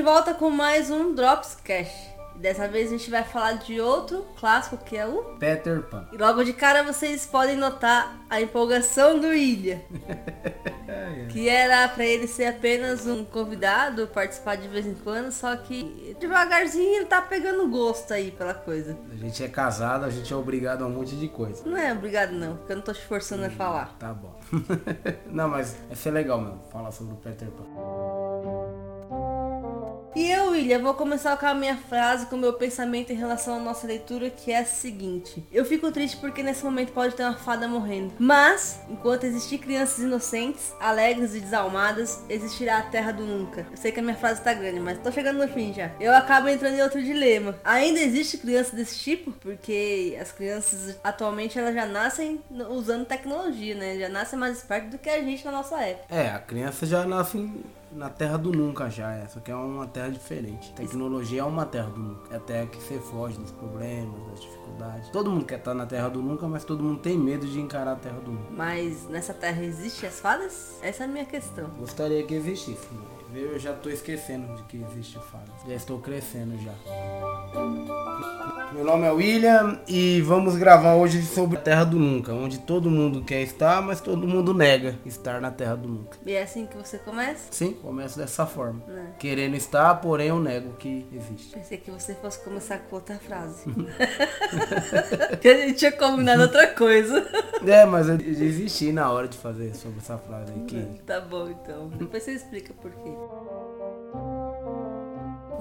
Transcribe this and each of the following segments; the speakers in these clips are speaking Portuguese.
de volta com mais um Drops Cash. Dessa vez a gente vai falar de outro clássico que é o Peter Pan. E logo de cara vocês podem notar a empolgação do Ilha. que era para ele ser apenas um convidado, participar de vez em quando, só que devagarzinho ele tá pegando gosto aí pela coisa. A gente é casado, a gente é obrigado a um monte de coisa. Não é obrigado não, porque eu não tô te forçando hum, a falar. Tá bom. não, mas vai ser legal mesmo falar sobre o Peter Pan. Eu, William, vou começar com a minha frase, com o meu pensamento em relação à nossa leitura, que é a seguinte. Eu fico triste porque nesse momento pode ter uma fada morrendo. Mas, enquanto existir crianças inocentes, alegres e desalmadas, existirá a terra do nunca. Eu sei que a minha frase tá grande, mas tô chegando no fim já. Eu acabo entrando em outro dilema. Ainda existe criança desse tipo? Porque as crianças atualmente elas já nascem usando tecnologia, né? Já nascem mais espertas do que a gente na nossa época. É, a criança já nasce na terra do nunca já, é. Só que é uma terra diferente. Tecnologia é uma terra do nunca. É a terra que você foge dos problemas, das dificuldades. Todo mundo quer estar na terra do nunca, mas todo mundo tem medo de encarar a terra do nunca. Mas nessa terra existe as fadas? Essa é a minha questão. Gostaria que existisse, né? Eu já estou esquecendo de que existe fadas. Já estou crescendo já. Meu nome é William e vamos gravar hoje sobre a Terra do Nunca, onde todo mundo quer estar, mas todo mundo nega estar na Terra do Nunca. E é assim que você começa? Sim, começo dessa forma. É. Querendo estar, porém eu nego que existe. Pensei que você fosse começar com outra frase. que a gente tinha combinado outra coisa. É, mas eu desisti na hora de fazer sobre essa frase aqui. Tá bom então. Depois você explica por quê.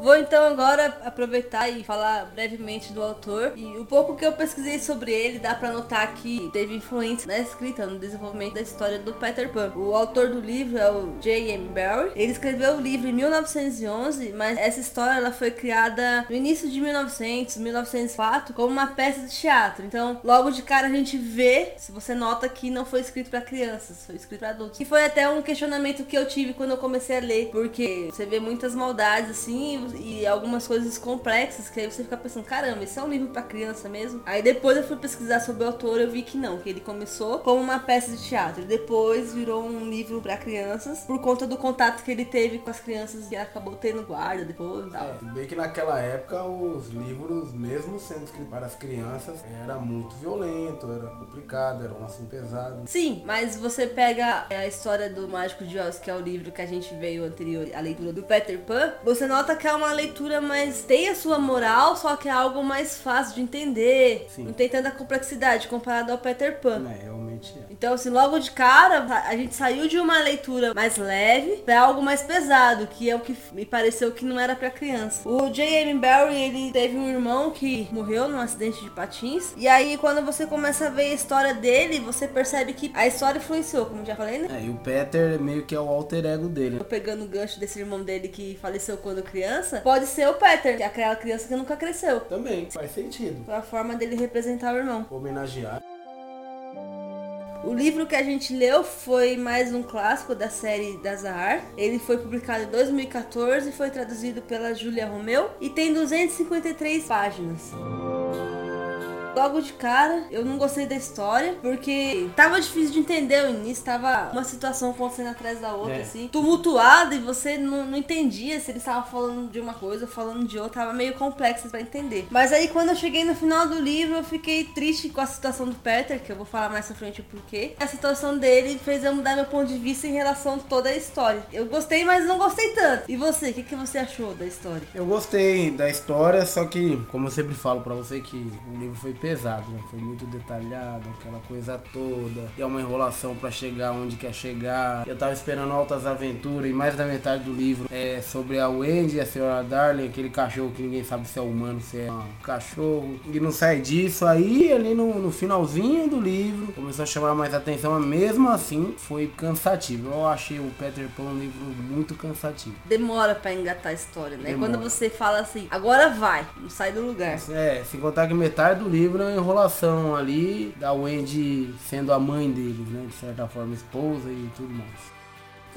Vou então agora aproveitar e falar brevemente do autor. E o pouco que eu pesquisei sobre ele, dá para notar que teve influência na escrita, no desenvolvimento da história do Peter Pan. O autor do livro é o J.M. Barrie. Ele escreveu o livro em 1911, mas essa história ela foi criada no início de 1900, 1904, como uma peça de teatro. Então, logo de cara a gente vê, se você nota que não foi escrito para crianças, foi escrito para adultos. E foi até um questionamento que eu tive quando eu comecei a ler, porque você vê muitas maldades assim, e algumas coisas complexas que aí você fica pensando, caramba, esse é um livro para criança mesmo? Aí depois eu fui pesquisar sobre o autor, eu vi que não, que ele começou como uma peça de teatro, e depois virou um livro para crianças por conta do contato que ele teve com as crianças e acabou tendo guarda depois e tal. É, bem que naquela época os livros, mesmo sendo escritos para as crianças, era muito violento, era complicado, era um assunto pesado. Sim, mas você pega a história do Mágico de Oz, que é o livro que a gente veio anterior, a leitura do Peter Pan, você nota que é uma leitura mais. tem a sua moral, só que é algo mais fácil de entender. Sim. Não tem tanta complexidade comparado ao Peter Pan. É, realmente é. Então, assim, logo de cara, a gente saiu de uma leitura mais leve para algo mais pesado, que é o que me pareceu que não era para criança. O J.M. Barry, ele teve um irmão que morreu num acidente de patins. E aí, quando você começa a ver a história dele, você percebe que a história influenciou, como já falei, né? É, e o Peter meio que é o alter ego dele. Pegando o gancho desse irmão dele que faleceu quando criança, pode ser o Peter, que é aquela criança que nunca cresceu. Também, faz sentido. Foi a forma dele representar o irmão. Homenagear. O livro que a gente leu foi mais um clássico da série da Zahar. Ele foi publicado em 2014, foi traduzido pela Julia Romeu e tem 253 páginas. Logo de cara, eu não gostei da história, porque tava difícil de entender o início, tava uma situação acontecendo atrás da outra, é. assim, tumultuada e você não, não entendia se eles estavam falando de uma coisa ou falando de outra, tava meio complexo para entender. Mas aí quando eu cheguei no final do livro, eu fiquei triste com a situação do Peter, que eu vou falar mais pra frente o porquê. A situação dele fez eu mudar meu ponto de vista em relação a toda a história. Eu gostei, mas não gostei tanto. E você, o que, que você achou da história? Eu gostei da história, só que, como eu sempre falo para você, que o livro foi pesado, né? Foi muito detalhado, aquela coisa toda. E é uma enrolação para chegar onde quer chegar. Eu tava esperando altas aventuras e mais da metade do livro é sobre a Wendy e a senhora Darling, aquele cachorro que ninguém sabe se é humano, se é um cachorro. E não sai disso. Aí ali no, no finalzinho do livro começou a chamar mais atenção, mas mesmo assim foi cansativo. Eu achei o Peter Pan um livro muito cansativo. Demora para engatar a história, né? Demora. Quando você fala assim, agora vai, não sai do lugar. É, sem contar que metade do livro é uma enrolação ali da Wendy sendo a mãe deles, né? De certa forma, esposa e tudo mais.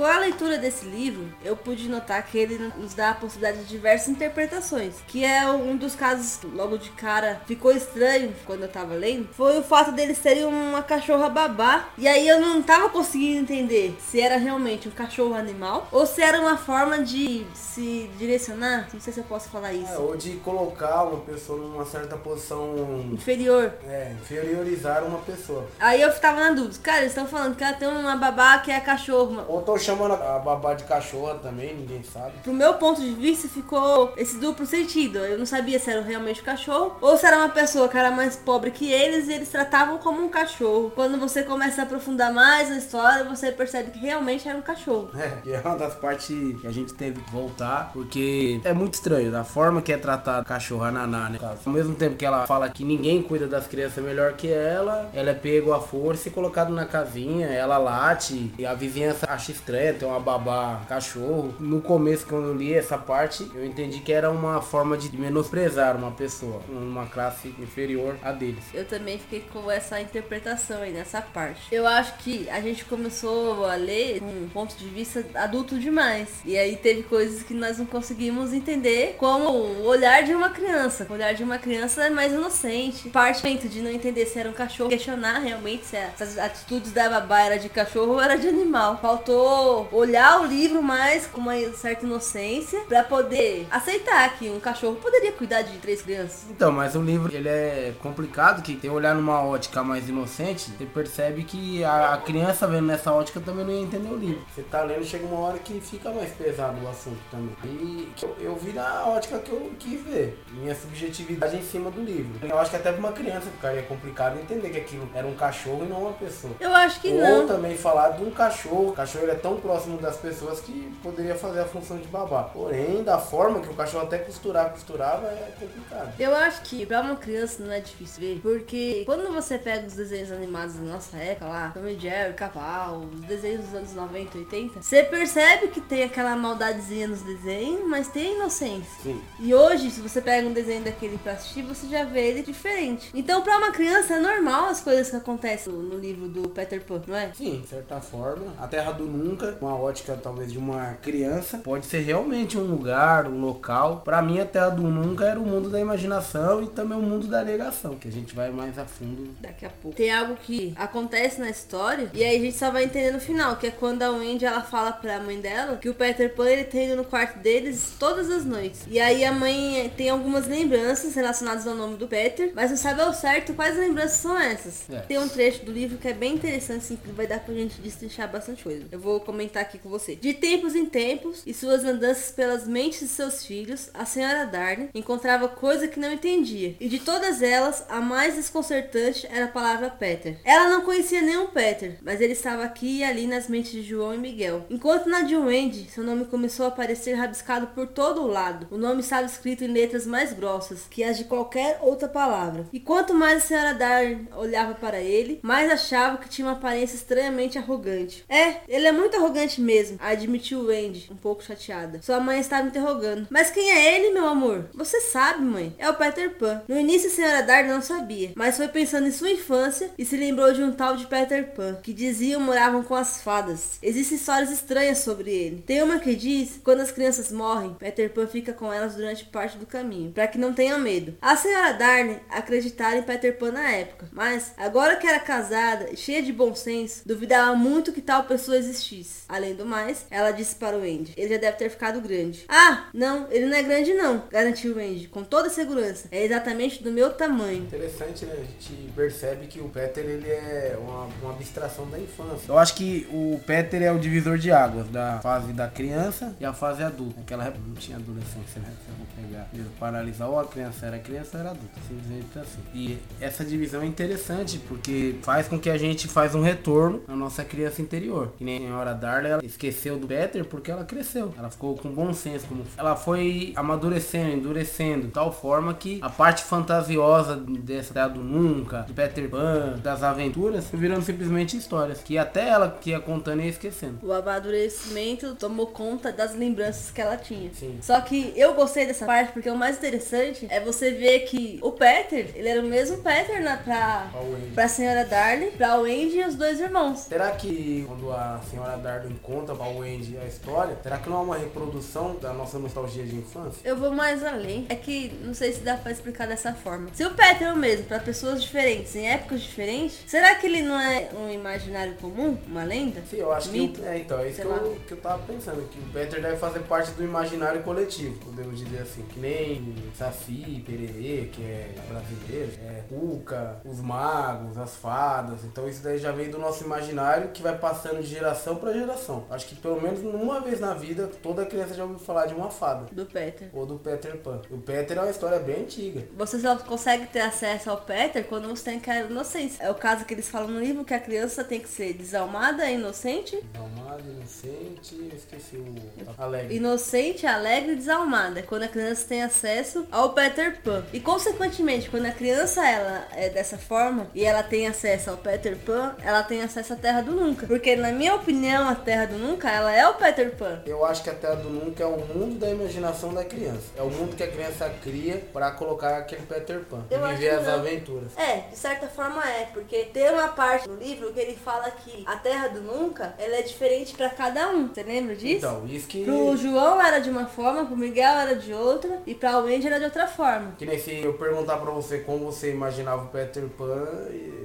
Com a leitura desse livro, eu pude notar que ele nos dá a possibilidade de diversas interpretações, que é um dos casos logo de cara ficou estranho quando eu tava lendo, foi o fato deles serem uma cachorra babá, e aí eu não tava conseguindo entender se era realmente um cachorro animal ou se era uma forma de se direcionar, não sei se eu posso falar isso. É, ou de colocar uma pessoa numa certa posição inferior. É, inferiorizar uma pessoa. Aí eu tava na dúvida, cara, eles estão falando que ela tem uma babá que é cachorro. Ou tô chamando a babá de cachorra também, ninguém sabe. Pro meu ponto de vista ficou esse duplo sentido. Eu não sabia se era realmente um cachorro ou se era uma pessoa que era mais pobre que eles e eles tratavam como um cachorro. Quando você começa a aprofundar mais na história, você percebe que realmente era um cachorro. É, e é uma das partes que a gente teve que voltar, porque é muito estranho da forma que é tratada a cachorra Naná, né? Ao mesmo tempo que ela fala que ninguém cuida das crianças melhor que ela, ela é pego à força e colocado na casinha, ela late e a vizinhança acha estranha ter uma babá cachorro. No começo, quando eu li essa parte, eu entendi que era uma forma de menosprezar uma pessoa, uma classe inferior a deles. Eu também fiquei com essa interpretação aí nessa parte. Eu acho que a gente começou a ler com um ponto de vista adulto demais. E aí teve coisas que nós não conseguimos entender como o olhar de uma criança. O olhar de uma criança é mais inocente. Parte de não entender se era um cachorro, questionar realmente se as atitudes da babá era de cachorro ou era de animal. Faltou olhar o livro mais com uma certa inocência para poder aceitar que um cachorro poderia cuidar de três crianças. Então, mas o livro ele é complicado que tem olhar numa ótica mais inocente, você percebe que a, a criança vendo nessa ótica também não ia entender o livro. Você tá lendo, chega uma hora que fica mais pesado o assunto também. E eu, eu vi na ótica que eu quis ver, minha subjetividade em cima do livro. Eu acho que até pra uma criança ficaria complicado entender que aquilo era um cachorro e não uma pessoa. Eu acho que Ou não. Ou também falar de um cachorro. O cachorro é tão próximo das pessoas que poderia fazer a função de babá. Porém, da forma que o cachorro até costurar, costurava, é complicado. Eu acho que pra uma criança não é difícil ver, porque quando você pega os desenhos animados da nossa época lá, Tom e Jerry, Cavalo, os desenhos dos anos 90, 80, você percebe que tem aquela maldadezinha nos desenhos, mas tem inocência. Sim. E hoje, se você pega um desenho daquele pra assistir, você já vê ele diferente. Então, pra uma criança, é normal as coisas que acontecem no livro do Peter Pan, não é? Sim, de certa forma. A Terra do Nunca, uma ótica talvez de uma criança, pode ser realmente um lugar, um local. Pra mim, a Terra do Nunca era o mundo da imaginação e também o mundo da negação, que a gente vai mais a fundo. Daqui a pouco. Tem algo que acontece na história e aí a gente só vai entender no final, que é quando a Wendy ela fala pra mãe dela que o Peter Pan ele tem ido no quarto deles todas as noites. E aí a mãe tem algumas lembranças relacionadas ao nome do Peter, mas não sabe ao certo quais lembranças são essas. É. Tem um trecho do livro que é bem interessante, assim, que vai dar pra gente destrinchar bastante coisa. Eu vou comentar aqui com você. De tempos em tempos, e suas andanças pelas mentes de seus filhos, a senhora Darnay encontrava coisa que não entendia. E de todas elas, a mais desconcertante era a palavra Peter. Ela não conhecia nenhum Peter, mas ele estava aqui e ali nas mentes de João e Miguel. Enquanto na de Wendy, seu nome começou a aparecer rabiscado por todo o lado. O nome estava escrito em letras mais grossas que as de qualquer outra palavra. E quanto mais a senhora Darnay olhava para ele, mais achava que tinha uma aparência estranhamente arrogante. É, ele é muito arrogante mesmo, admitiu Wendy, um pouco chateada. Sua mãe estava interrogando. Mas quem é ele, meu amor? Você sabe, mãe. É o Peter Pan. No início a senhora Darnay não sabia, mas foi pensando em sua infância e se lembrou de um tal de Peter Pan, que diziam moravam com as fadas. Existem histórias estranhas sobre ele. Tem uma que diz quando as crianças morrem, Peter Pan fica com elas durante parte do caminho, para que não tenham medo. A senhora Darnay acreditara em Peter Pan na época, mas agora que era casada e cheia de bom senso, duvidava muito que tal pessoa existisse. Além do mais, ela disse para o Andy: ele já deve ter ficado grande. Ah, não, ele não é grande não, garantiu o Andy, com toda segurança. É exatamente do meu tamanho. Interessante, né? A gente percebe que o Peter ele é uma, uma abstração da infância. Eu acho que o Peter é o divisor de águas da fase da criança e a fase adulta. Naquela época não tinha adolescência, né? Se eu vou pegar mesmo para analisar, ou a criança era criança ou era adulta, simplesmente assim. E essa divisão é interessante porque faz com que a gente faz um retorno à nossa criança interior. Que nem a senhora Darla, ela esqueceu do Peter porque ela cresceu. Ela ficou com bom senso. Como... Ela foi amadurecendo, endurecendo, de tal forma que a parte fantasiosa dessa Terra do Nunca, de Peter Pan, das aventuras, virando simplesmente histórias. Que até ela que ia contando e ia esquecendo. O amadurecimento tomou conta das lembranças que ela tinha. Sim. Só que eu gostei dessa parte porque o mais interessante é você ver que o Peter, ele era o mesmo Peter na, pra, Pra pra senhora Darley, pra Wendy e os dois irmãos. Será que quando a senhora Darwin conta pra Wendy a história, será que não é uma reprodução da nossa nostalgia de infância? Eu vou mais além. É que não sei se dá pra explicar dessa forma. Se o Peter é o mesmo pra pessoas diferentes, em épocas diferentes, será que ele não é um imaginário comum? Uma lenda? Sim, eu acho Mito? que. É, então, é isso que eu, que eu tava pensando, que o Peter deve fazer parte do imaginário coletivo, podemos dizer assim. Que nem Saci, Pererê, que é brasileiro, é Cuca, os magos, as fadas. Então isso daí já vem do nosso imaginário que vai passando de geração pra geração. Acho que pelo menos uma vez na vida, toda criança já ouviu falar de uma fada. Do Peter. Ou do Peter Pan. O Peter é uma história bem antiga. Você só consegue ter acesso ao Peter quando você tem aquela inocência. É o caso que eles falam no livro que a criança tem que ser desalmada, inocente. Desalmado, inocente, eu esqueci o alegre. Inocente, alegre e desalmada. É Quando a criança tem acesso ao Peter Pan. E consequentemente, quando a criança ela é dessa forma e ela tem acesso ao Peter Pan, ela tem acesso à Terra do Nunca. Porque na minha opinião, a Terra do Nunca, ela é o Peter Pan. Eu acho que a Terra do Nunca é o mundo da imaginação da criança. É o mundo que a criança cria pra colocar aquele Peter Pan. Eu e viver que as não. aventuras. É, de certa forma é, porque tem uma parte do livro que ele fala que a Terra do Nunca, ela é diferente pra cada um. Você lembra disso? Então, isso que. Pro João era de uma forma, pro Miguel era de outra e pra Wendy era de outra forma. Que nem se eu perguntar pra você como você imaginava o Peter Pan,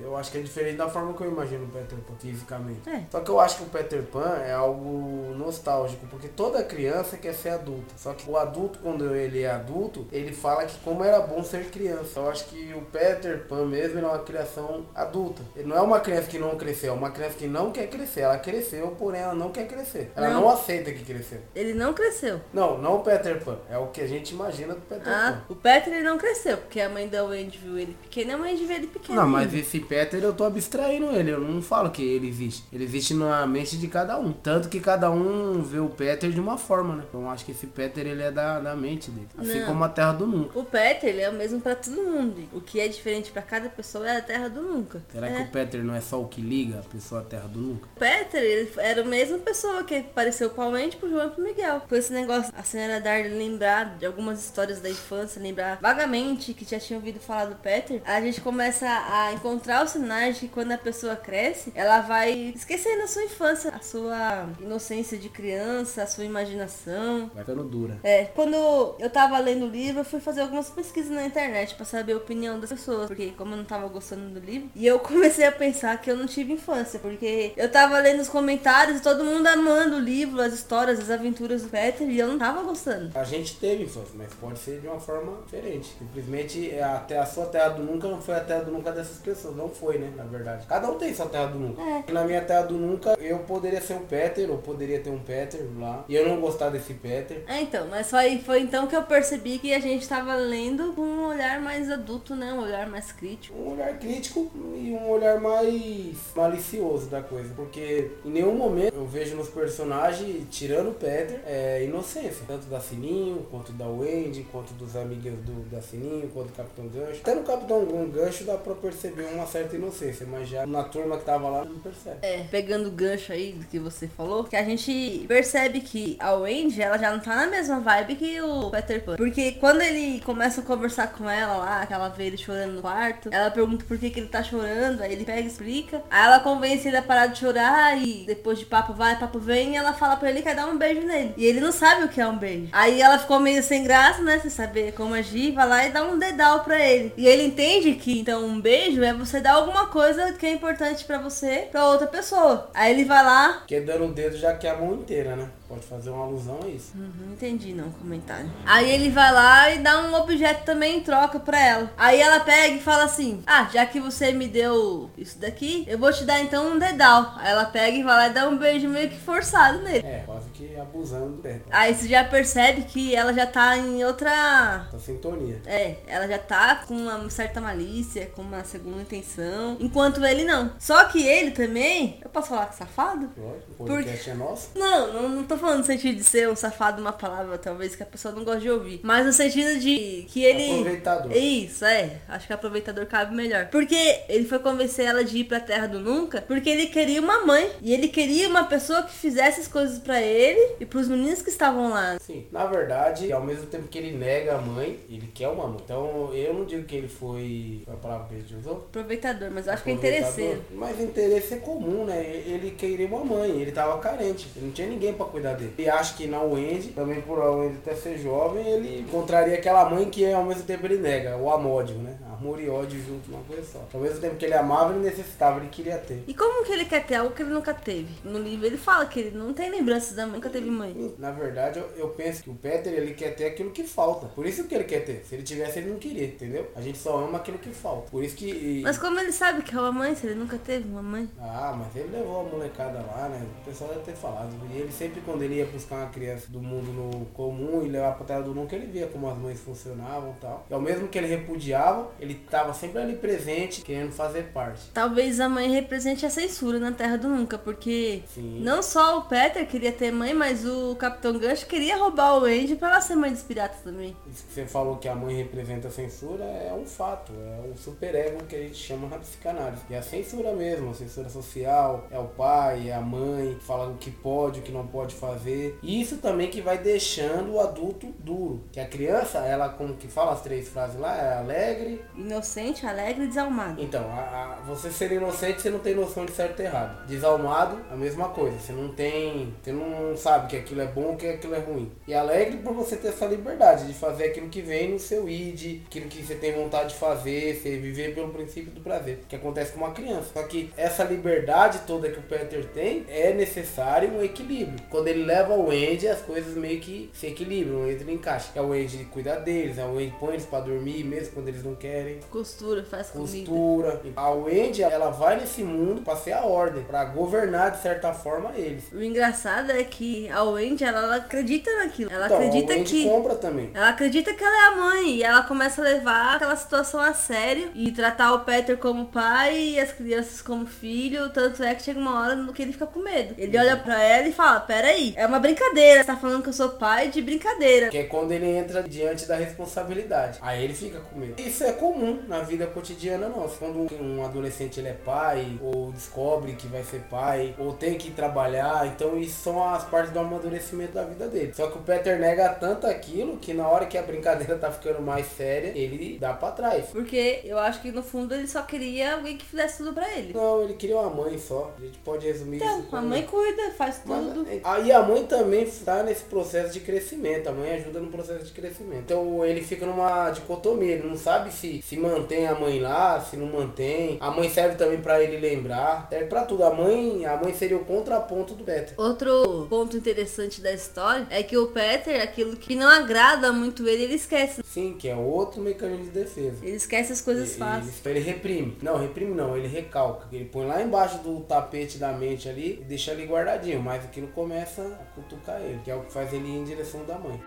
eu acho que é diferente da forma que eu imagino o Peter Pan fisicamente. É. Só que eu acho que o Peter Pan é algo nostálgico, porque toda criança quer ser adulta. Só que o adulto, quando ele é adulto, ele fala que como era bom ser criança. Eu acho que o Peter Pan mesmo é uma criação adulta. Ele não é uma criança que não cresceu, é uma criança que não quer crescer. Ela cresceu, porém ela não quer crescer. Ela Não. não, aceita que cresceu. Ele não cresceu. Não, não o Peter Pan. É o que a gente imagina do Peter Ah, Pan. o Peter ele não cresceu, porque a mãe da Wendy viu ele pequeno e a Wendy viu ele pequeno. Não, mas esse Peter eu tô abstraindo ele, eu não falo que ele existe. Ele existe na mente de cada um. Tanto que cada um vê o Peter de uma forma, né? Então acho que esse Peter ele é da, da mente dele. Assim Não. como a Terra do Nunca. O Peter ele é o mesmo pra todo mundo. O que é diferente pra cada pessoa é a Terra do Nunca. Será é. que o Peter não é só o que liga a pessoa à Terra do Nunca? O Peter, ele era a mesma pessoa que apareceu Wendy, pro João e pro Miguel. Com esse negócio, a senhora Darly lembrar de algumas histórias da infância, lembrar vagamente que já tinha ouvido falar do Peter, a gente começa a encontrar os sinais de que quando a pessoa cresce, ela vai esquecendo a sua infância, a sua inocência de criança, a sua imaginação. Vai ficando dura. É, quando eu tava lendo o livro, eu fui fazer algumas pesquisas na internet pra saber a opinião das pessoas, porque como eu não tava gostando do livro, e eu comecei a pensar que eu não tive infância, porque eu tava lendo os comentários e todo mundo amando o livro, as histórias, as aventuras do Peter, e eu não tava gostando. A gente teve infância, mas pode ser de uma forma diferente. Simplesmente até a sua Terra do Nunca não foi a Terra do Nunca dessas pessoas. Não foi, né? Na verdade. Cada um tem sua Terra do Nunca. É. E na minha Terra do Nunca, eu poderia ser um Peter, ou poderia ter um Peter lá. E eu não gostar desse Peter. É, então, mas foi, foi então que eu percebi que a gente tava lendo com um olhar mais adulto, né? Um olhar mais crítico. um olhar crítico e um olhar mais malicioso da coisa. Porque em nenhum momento eu vejo nos personagens, tirando o Peter, é, inocência. Tanto da Sininho, quanto da Wendy, quanto dos amigos do, da Sininho, quanto do Capitão Gancho. Até no Capitão Gancho dá pra perceber uma certa inocência, mas já na turma que tava lá não percebe. É, pegando o gancho aí que você falou, que a gente percebe que a Wendy, ela já não tá na mesma vibe que o Peter Pan. Porque quando ele começa a conversar com ela lá, que ela vê ele chorando no quarto, ela pergunta por que, que ele tá chorando, aí ele pega e explica. Aí ela convence ele a parar de chorar e depois de papo vai, papo vem, e ela fala pra ele que quer dar um beijo nele. E ele não sabe o que é um beijo. Aí ela ficou meio sem graça, né, sem saber como agir, vai lá e dá um dedal pra ele. E ele entende que, então, um beijo é você dar alguma coisa que é importante pra você, pra outra pessoa. Aí ele vai lá, Porque dando o dedo já quer a mão inteira, né? Pode fazer uma alusão a isso. Uhum, Não entendi não o comentário. Aí ele vai lá e dá um objeto também em troca pra ela. Aí ela pega e fala assim: Ah, já que você me deu isso daqui, eu vou te dar então um dedal. Aí ela pega e vai lá e dá um beijo meio que forçado nele. É, quase que abusando do Peter. Aí você já percebe que ela já tá em outra. Essa sintonia. É, ela já tá com uma certa malícia, com uma segunda intenção, enquanto ele não. Só que ele também, eu posso falar que safado? Lógico, o podcast é nosso. Não, não, não tô falando no sentido de ser um safado, uma palavra talvez que a pessoa não gosta de ouvir. Mas no sentido de que ele. Aproveitador. Isso, é. Acho que aproveitador cabe melhor. Porque ele foi convencer ela de ir pra Terra do Nunca porque ele queria uma mãe. E ele queria uma pessoa que fizesse as coisas pra ele ele e pros meninos que estavam lá. Sim, na verdade, ao mesmo tempo que ele nega a mãe, ele quer uma mãe. Então eu não digo que ele foi. Qual a palavra que a gente usou? Aproveitador, mas eu acho que é interesseiro. Mas interesse é comum, né? Ele queria uma mãe, ele tava carente, ele não tinha ninguém pra cuidar dele. E acho que na Wendy, também por a Wendy até ser jovem, ele encontraria aquela mãe que ao mesmo tempo ele nega, o amódio, né? Amor e ódio junto numa coisa só. Ao mesmo tempo que ele amava, ele necessitava, ele queria ter. E como que ele quer ter algo que ele nunca teve? No livro ele fala que ele não tem lembranças da mãe, nunca teve mãe. Na verdade, eu, eu penso que o Peter, ele quer ter aquilo que falta. Por isso que ele quer ter. Se ele tivesse, ele não queria, entendeu? A gente só ama aquilo que falta. Por isso que... e- Mas como ele sabe que é uma mãe, se ele nunca teve uma mãe? Ah, mas ele levou a molecada lá, né? O pessoal deve ter falado. E ele sempre, quando ele ia buscar uma criança do mundo no comum e levar pra terra do nunca, ele via como as mães funcionavam e tal. E ao mesmo que ele repudiava, ele tava sempre ali presente, querendo fazer parte. Talvez a mãe represente a censura na Terra do Nunca, porque Sim. não só o Peter queria ter mãe, mas o Capitão Gancho queria roubar o Andy pra ela ser mãe dos piratas também. Isso que você falou que a mãe representa a censura é um fato, é um superego que a gente chama na psicanálise. E a censura mesmo, a censura social, é o pai, é a mãe, fala o que pode, o que não pode fazer. E isso também que vai deixando o adulto duro. Que a criança, ela como que fala as três frases lá, é alegre. Inocente, alegre e desalmado. Então, a- a- você ser inocente, você não tem noção de certo e errado. Desalmado, a mesma coisa. Você não tem. Você não sabe que aquilo é bom que aquilo é ruim. E alegre por você ter essa liberdade de fazer aquilo que vem no seu id, aquilo que você tem vontade de fazer, você viver pelo princípio do prazer. Que acontece com uma criança. Só que essa liberdade toda que o Peter tem é necessário um equilíbrio. Quando ele leva o Andy, as coisas meio que se equilibram, entram em caixa. É o Andy que cuida deles, é o Andy põe eles pra dormir, mesmo quando eles não querem Costura, faz comida. costura. A Wendy, ela vai nesse mundo pra ser a ordem, pra governar de certa forma eles. O engraçado é que a Wendy, ela, ela acredita naquilo. Ela Então, acredita a Wendy que. compra também. Ela acredita que ela é a mãe e ela começa a levar aquela situação a sério e tratar o Peter como pai e as crianças como filho. Tanto é que chega uma hora no que ele fica com medo. Ele olha pra ela e fala: Peraí, é uma brincadeira. Você tá falando que eu sou pai de brincadeira. Que é quando ele entra diante da responsabilidade. Aí ele fica com medo. Isso é comum na vida cotidiana nossa. Quando um adolescente ele é pai, ou descobre que vai ser pai, ou tem que trabalhar, então isso são as partes do amadurecimento da vida dele. Só que o Peter nega tanto aquilo que na hora que a brincadeira tá ficando mais séria, ele dá pra trás. Porque eu acho que no fundo ele só queria alguém que fizesse tudo pra ele. Não, ele queria uma mãe só. A gente pode resumir Então, isso a como- mãe cuida, faz tudo. Mas, aí a mãe também está nesse processo de crescimento. A mãe ajuda no processo de crescimento. Então ele fica numa dicotomia. Ele não sabe se, se mantém a mãe lá, se não mantém. A mãe serve também para ele lembrar. Serve pra tudo. A mãe, a mãe seria o contraponto do Peter. Outro ponto interessante da história é que o Peter, aquilo que não agrada muito ele, ele esquece. Sim, que é outro mecanismo de defesa. Ele esquece as coisas Ele, fáceis. ele reprime. Não, reprime não, ele recalca. Ele põe lá embaixo do tapete da mente ali e deixa ali guardadinho. Mas aquilo começa a cutucar ele, que é o que faz ele ir em direção da mãe.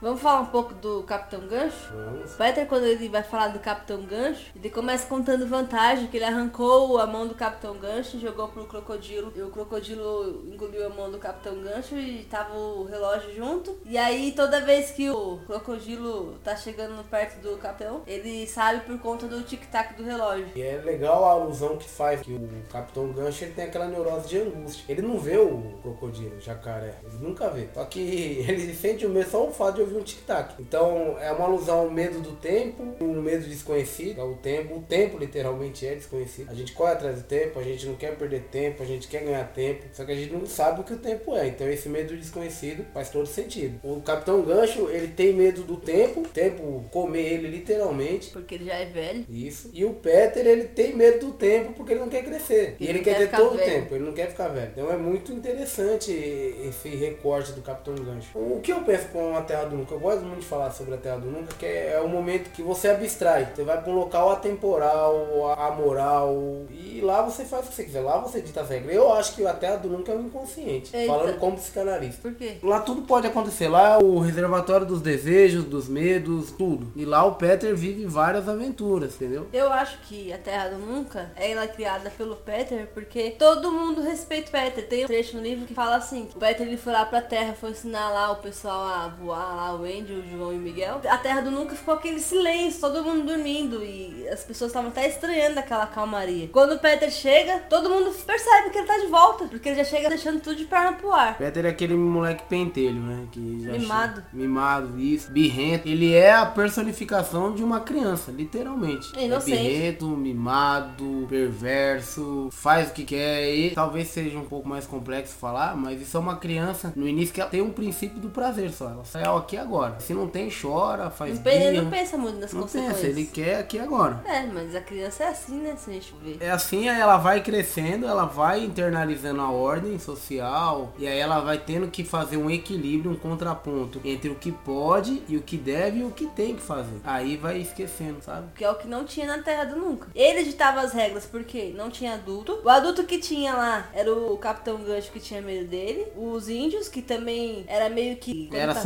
Vamos falar um pouco do Capitão Gancho? Vamos. Peter, quando ele vai falar do Capitão Gancho, ele começa contando vantagem, que ele arrancou a mão do Capitão Gancho e jogou pro crocodilo. E o crocodilo engoliu a mão do Capitão Gancho e tava o relógio junto. E aí, toda vez que o crocodilo tá chegando perto do Capitão, ele sabe por conta do tic-tac do relógio. E é legal a alusão que faz que o Capitão Gancho ele tem aquela neurose de angústia. Ele não vê o crocodilo, o jacaré. Ele nunca vê. Só que ele sente o medo só o fato de um tic-tac. Então é uma alusão ao medo do tempo, um medo desconhecido, é o tempo. O tempo literalmente é desconhecido. A gente corre atrás do tempo, a gente não quer perder tempo, a gente quer ganhar tempo. Só que a gente não sabe o que o tempo é. Então esse medo desconhecido faz todo sentido. O Capitão Gancho, ele tem medo do tempo, o tempo comer ele literalmente. Porque ele já é velho. Isso. E o Peter, ele tem medo do tempo porque ele não quer crescer. E Ele quer quer ter todo o velho. tempo, ele não quer ficar velho. Então é muito interessante esse recorte do Capitão Gancho. O que eu penso com a Terra do Nunca? Eu gosto muito de falar sobre a Terra do Nunca, que é, é o momento que você abstrai. Você vai para um local atemporal, amoral, e lá você faz o que você quiser. Lá você dita as regras. Eu acho que a Terra do Nunca é um inconsciente. Eita. Falando como psicanalista. Por quê? Lá tudo pode acontecer. Lá é o reservatório dos desejos, dos medos, tudo. E lá o Peter vive várias aventuras, entendeu? Eu acho que a Terra do Nunca é ela criada pelo Peter porque todo mundo respeita o Peter. Tem um trecho no livro que fala assim: o Peter ele foi lá pra Terra, foi ensinar lá o pessoal a voar lá, o Andy, o João e o Miguel, a Terra do Nunca ficou aquele silêncio, todo mundo dormindo e as pessoas estavam até estranhando aquela calmaria. Quando o Peter chega, todo mundo percebe que ele tá de volta, porque ele já chega deixando tudo de perna pro ar. Peter é aquele moleque pentelho, né? Que já Mimado. chega- mimado, isso. Birrento. Ele é a personificação de uma criança, literalmente. É inocente. É birrento, mimado, perverso, faz o que quer. E talvez seja um pouco mais complexo falar, mas isso é uma criança no início que ela tem um princípio do prazer só. Ela sai aqui e agora. Se não tem, chora, faz Não, ele não pensa muito nas Não consequências. pensa, ele quer aqui agora. É, mas a criança é assim, né? Se a gente ver. É assim, aí ela vai crescendo, ela vai internalizando a ordem social e aí ela vai tendo que fazer um equilíbrio, um contraponto entre o que pode e o que deve e o que tem que fazer. Aí vai esquecendo, sabe? Que é o que não tinha na Terra do Nunca. Ele ditava as regras porque não tinha adulto. O adulto que tinha lá era o Capitão Gancho que tinha medo dele. Os índios, que também era meio que. Era tá-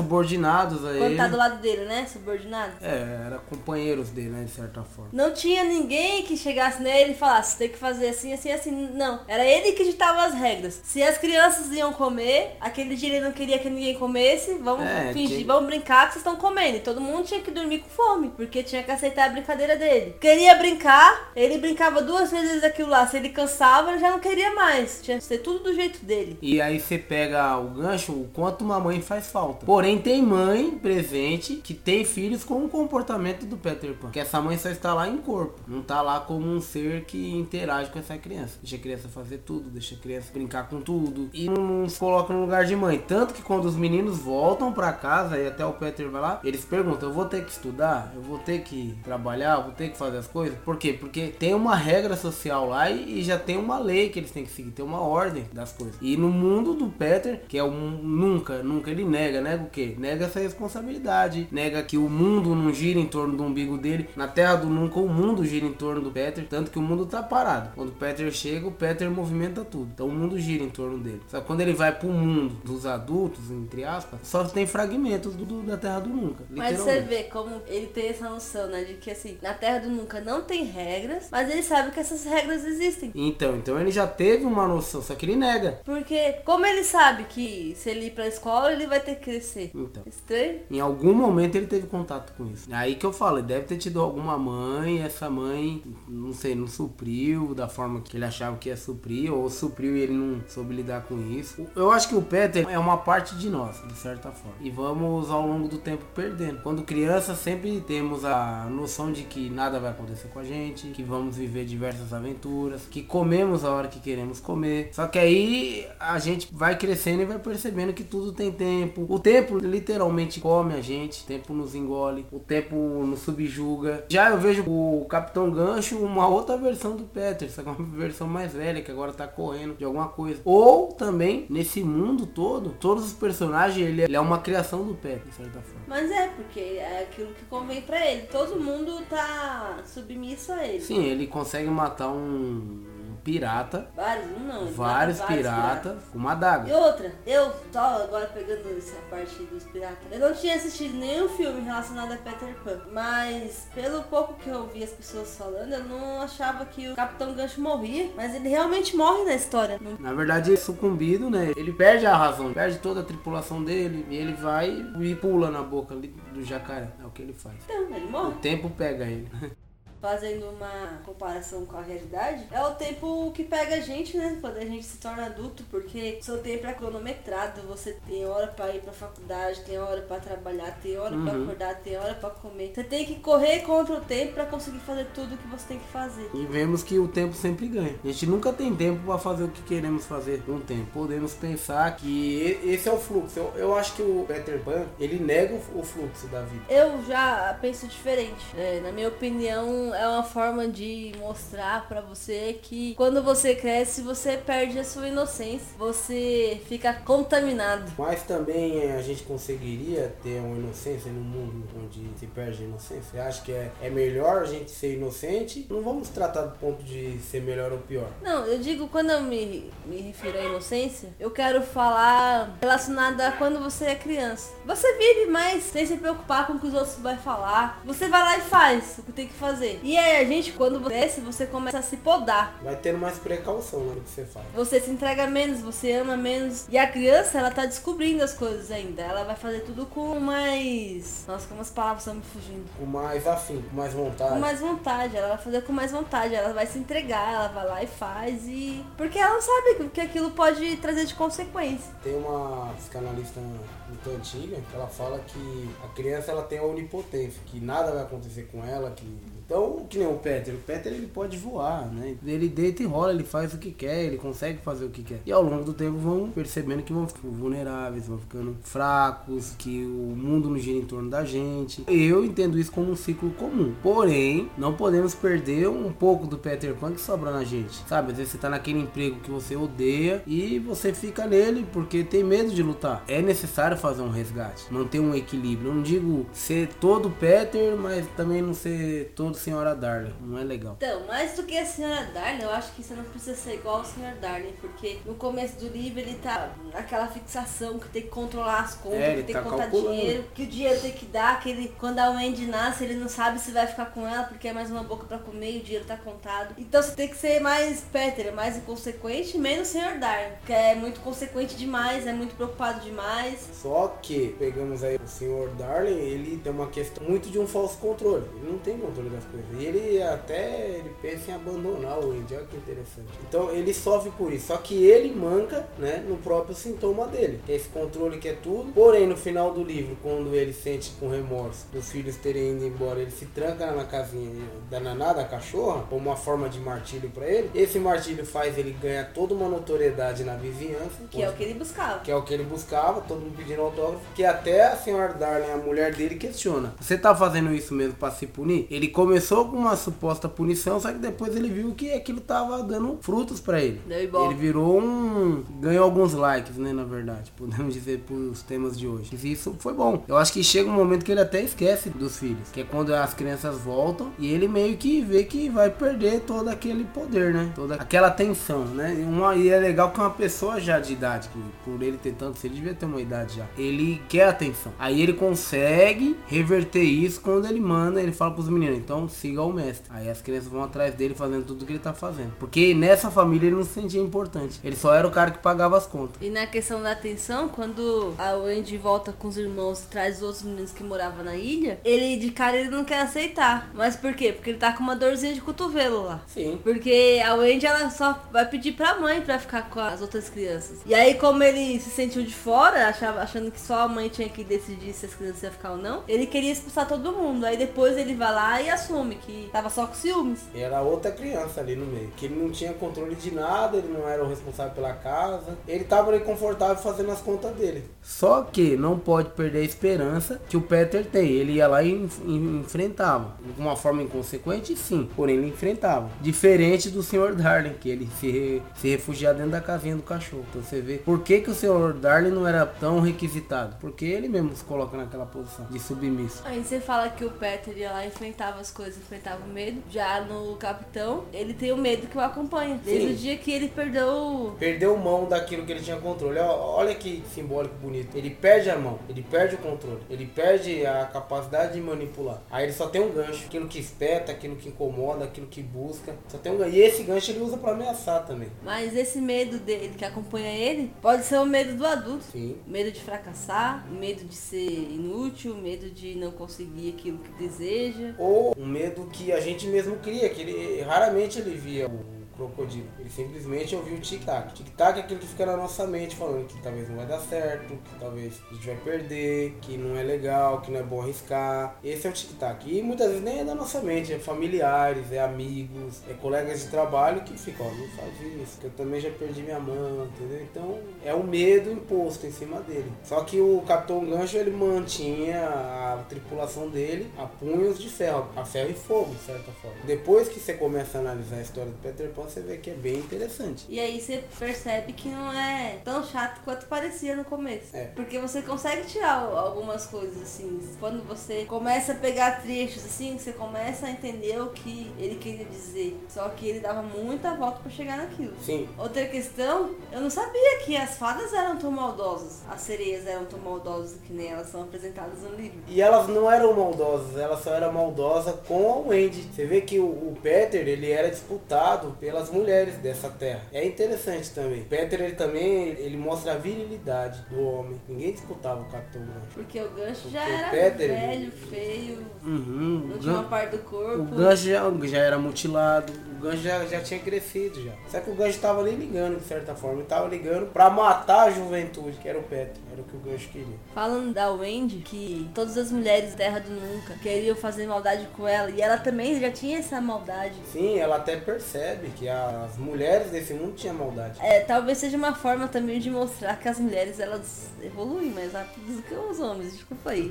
subordinados a Quando ele. tá do lado dele, né? Subordinado. É, era companheiros dele, né, de certa forma. Não tinha ninguém que chegasse nele e falasse, tem que fazer assim, assim, assim. Não. Era ele que ditava as regras. Se as crianças iam comer, aquele dia ele não queria que ninguém comesse, vamos É, fingir, tinha- vamos brincar que vocês estão comendo. E todo mundo tinha que dormir com fome, porque tinha que aceitar a brincadeira dele. Queria brincar, ele brincava duas vezes aquilo lá. Se ele cansava, ele já não queria mais. Tinha que ser tudo do jeito dele. E aí você pega o gancho, o quanto uma mãe faz falta. Porém, tem mãe presente que tem filhos com o comportamento do Peter Pan. Que essa mãe só está lá em corpo. Não tá lá como um ser que interage com essa criança. Deixa a criança fazer tudo, deixa a criança brincar com tudo. E não, se coloca no lugar de mãe. Tanto que quando os meninos voltam pra casa e até o Peter vai lá, eles perguntam, eu vou ter que estudar? Eu vou ter que trabalhar? Eu vou ter que fazer as coisas? Por quê? Porque tem uma regra social lá e, já tem uma lei que eles têm que seguir. Tem uma ordem das coisas. E no mundo do Peter, que é mu- nunca, nunca ele nega, nega o quê? Nega essa responsabilidade, nega que o mundo não gira em torno do umbigo dele. Na Terra do Nunca, o mundo gira em torno do Peter, tanto que o mundo tá parado. Quando o Peter chega, o Peter movimenta tudo. Então o mundo gira em torno dele. Só que quando ele vai pro mundo dos adultos, entre aspas, só tem fragmentos do, do- da Terra do Nunca. Mas você vê como ele tem essa noção, né? De que assim, na Terra do Nunca não tem regras, mas ele sabe que essas regras existem. Então, então ele já teve uma noção, só que ele nega. Porque como ele sabe que se ele ir pra escola, ele vai ter que crescer. Então. Estranho? Em algum momento ele teve contato com isso. Aí que eu falo, ele deve ter tido alguma mãe, essa mãe, não sei, não supriu da forma que ele achava que ia suprir, ou supriu e ele não soube lidar com isso. Eu acho que o Peter é uma parte de nós, de certa forma. E vamos ao longo do tempo perdendo. Quando criança, sempre temos a noção de que nada vai acontecer com a gente, que vamos viver diversas aventuras, que comemos a hora que queremos comer. Só que aí a gente vai crescendo e vai percebendo que tudo tem tempo. O tempo literalmente come a gente, o tempo nos engole, o tempo nos subjuga. Já eu vejo o Capitão Gancho uma outra versão do Peter, só que é uma versão mais velha que agora tá correndo de alguma coisa. Ou também nesse mundo todo, todos os personagens ele é, ele é uma criação do Peter, de certa forma. Mas é, porque é aquilo que convém pra ele. Todo mundo tá submisso a ele. Sim, ele consegue matar um pirata, Vários, um não. vários piratas com uma E adaga. outra, eu só agora pegando essa parte dos piratas, eu não tinha assistido nenhum filme relacionado a Peter Pan, mas pelo pouco que eu ouvi as pessoas falando, eu não achava que o Capitão Gancho morria, mas ele realmente morre na história. Na verdade, ele sucumbido, né? Ele perde a razão, perde toda a tripulação dele e ele vai e pula na boca ali do jacaré. É o que ele faz. Então, ele O morre. tempo pega ele. Fazendo uma comparação com a realidade, é o tempo que pega a gente, né? Quando a gente se torna adulto, porque seu tempo é cronometrado, você tem hora pra ir pra faculdade, tem hora pra trabalhar, tem hora pra Uhum. acordar, tem hora pra comer. Você tem que correr contra o tempo pra conseguir fazer tudo que você tem que fazer. E vemos que o tempo sempre ganha. A gente nunca tem tempo para fazer o que queremos fazer com o tempo. Podemos pensar que esse é o fluxo. Eu, eu acho que o Peter Pan, ele nega o, o fluxo da vida. Eu já penso diferente. É, na minha opinião, é uma forma de mostrar pra você que quando você cresce, você perde a sua inocência. Você fica contaminado. Mas também eh, a gente conseguiria ter uma inocência num mundo onde se perde a inocência. Acha que é, é melhor a gente ser inocente? Não vamos tratar do ponto de ser melhor ou pior. Não, eu digo quando eu me, me refiro à inocência, eu quero falar relacionada a quando você é criança. Você vive mais sem se preocupar com o que os outros vão falar. Você vai lá e faz o que tem que fazer. E aí a gente, quando cresce, você começa a se podar. Vai tendo mais precaução no que você faz. Você se entrega menos, você ama menos. E a criança, ela tá descobrindo as coisas ainda. Ela vai fazer tudo com mais. Nossa, como as palavras estão me fugindo. Com mais afim, com mais vontade. Com mais vontade, ela vai fazer com mais vontade. Ela vai se entregar, ela vai lá e faz. E. Porque ela sabe o que aquilo pode trazer de consequência. Tem uma psicanalista muito antiga que ela fala que a criança ela tem a onipotência, que nada vai acontecer com ela, que então, que nem o Peter. O Peter ele pode voar, né? Ele deita e rola, ele faz o que quer, ele consegue fazer o que quer. E ao longo do tempo vão percebendo que vão ficando vulneráveis, vão ficando fracos, que o mundo não gira em torno da gente. Eu entendo isso como um ciclo comum. Porém, não podemos perder um pouco do Peter Pan que sobra na gente. Sabe, às vezes você tá naquele emprego que você odeia e você fica nele porque tem medo de lutar. É necessário fazer um resgate, manter um equilíbrio. Eu não digo ser todo Peter, mas também não ser todo Senhora Darling. Não é legal. Então, mais do que a Senhora Darling, eu acho que você não precisa ser igual ao Senhor Darling, porque no começo do livro ele tá naquela fixação que tem que controlar as contas, é, que tem tá que contar calculando. dinheiro, que o dinheiro tem que dar, que ele, quando a Wendy nasce, ele não sabe se vai ficar com ela, porque é mais uma boca para comer e o dinheiro tá contado. Então você tem que ser mais Peter, mais inconsequente, menos Senhor Darling, que é muito consequente demais, é muito preocupado demais. Só que pegamos aí o Senhor Darling, ele tem uma questão muito de um falso controle. Ele não tem controle coisas. E ele até ele pensa em abandonar o índio, olha que interessante. Então ele sofre por isso. Só que ele manca né, no próprio sintoma dele. Esse controle que é tudo. Porém, no final do livro, quando ele sente com remorso dos filhos terem ido embora, ele se tranca na casinha da Naná, da cachorra, como uma forma de martírio para ele. Esse martírio faz ele ganhar toda uma notoriedade na vizinhança. Que é o que ele buscava. Que é o que ele buscava, todo mundo pedindo autógrafo. Que até a senhora Darling, a mulher dele, questiona. Você tá fazendo isso mesmo para se punir? Ele começou começou com uma suposta punição, só que depois ele viu que aquilo tava dando frutos para ele. Ele virou um. ganhou alguns likes, né? Na verdade, podemos dizer pros temas de hoje. E isso foi bom. Eu acho que chega um momento que ele até esquece dos filhos, que é quando as crianças voltam e ele meio que vê que vai perder todo aquele poder, né? Toda aquela tensão, né? Uma, e é legal que uma pessoa já de idade, que por ele ter tanto, ele devia ter uma idade já, ele quer atenção. Aí ele consegue reverter isso quando ele manda, ele fala pros meninos, então siga o mestre. Aí as crianças vão atrás dele fazendo tudo o que ele tá fazendo. Porque nessa família ele não se sentia importante. Ele só era o cara que pagava as contas. E na questão da atenção, quando a Wendy volta com os irmãos e traz os outros meninos que moravam na ilha, ele de cara ele não quer aceitar. Mas por quê? Porque ele tá com uma dorzinha de cotovelo lá. Sim. Porque a Wendy ela só vai pedir pra mãe pra ficar com as outras crianças. E aí, como ele se sentiu de fora, achava, achando que só a mãe tinha que decidir se as crianças iam ficar ou não, ele queria expulsar todo mundo. Aí depois ele vai lá e assume que tava só com ciúmes. Era outra criança ali no meio, que ele não tinha controle de nada, ele não era o responsável pela casa, ele tava ali confortável fazendo as contas dele. Só que não pode perder a esperança que o Peter tem. Ele ia lá e enfrentava. De uma forma inconsequente, sim, porém ele enfrentava. Diferente do Sr. Darling, que ele se, se refugiava dentro da casinha do cachorro. Então você vê por que, que o Sr. Darling não era tão requisitado. Porque ele mesmo se coloca naquela posição de submisso. Aí você fala que o Peter ia lá e enfrentava as coisas, enfrentava o medo. Já no Capitão, ele tem o medo que o acompanha. Desde Sim. o dia que ele perdeu. Perdeu mão daquilo que ele tinha controle. Olha que simbólico bonito. Ele perde a mão, ele perde o controle, ele perde a capacidade de manipular. Aí ele só tem um gancho. Aquilo que espeta, aquilo que incomoda, aquilo que busca. Só tem um gancho. E esse gancho ele usa para ameaçar também. Mas esse medo dele que acompanha ele pode ser o medo do adulto. Sim. Medo de fracassar, medo de ser inútil, medo de não conseguir aquilo que deseja. Ou um medo que a gente mesmo cria, que ele raramente ele via crocodilo. Ele simplesmente ouviu o tic-tac. Tic-tac é aquilo que fica na nossa mente falando que talvez não vai dar certo, que talvez a gente vai perder, que não é legal, que não é bom arriscar. Esse é o tic-tac. E muitas vezes nem é da nossa mente, é familiares, é amigos, é colegas de trabalho que ficam, ó, não faz isso, que eu também já perdi minha mão, entendeu? Então é o medo imposto em cima dele. Só que o Capitão Gancho ele mantinha a tripulação dele a punhos de ferro, a ferro e fogo, de certa forma. Depois que você começa a analisar a história do Peter Pan, você vê que é bem interessante. E aí você percebe que não é tão chato quanto parecia no começo. É. Porque você consegue tirar algumas coisas, assim. Quando você começa a pegar trechos, assim, você começa a entender o que ele queria dizer. Só que ele dava muita volta pra chegar naquilo. Sim. Outra questão, eu não sabia que as fadas eram tão maldosas. As sereias eram tão maldosas que nem elas são apresentadas no livro. E elas não eram maldosas, elas só eram maldosas com a Wendy. Você vê que o, o Peter, ele era disputado pelas mulheres dessa terra. É interessante também. Peter, ele também, ele mostra a virilidade do homem. Ninguém disputava o Capitão Gancho. Porque o gancho Porque já o era Peter, velho, feio, Uhum, não tinha uma parte do corpo. O gancho já, já era mutilado, o gancho já, já tinha crescido já. Só que o gancho tava nem ligando, de certa forma. Ele tava ligando pra matar a juventude, que era o Peter. Era o que o gancho queria. Falando da Wendy, que todas as mulheres da Terra do Nunca queriam fazer maldade com ela, e ela também já tinha essa maldade. Sim, ela até percebe que as mulheres desse mundo tinham maldade. É, talvez seja uma forma também de mostrar que as mulheres elas evoluem mais rápido do que os homens, desculpa aí.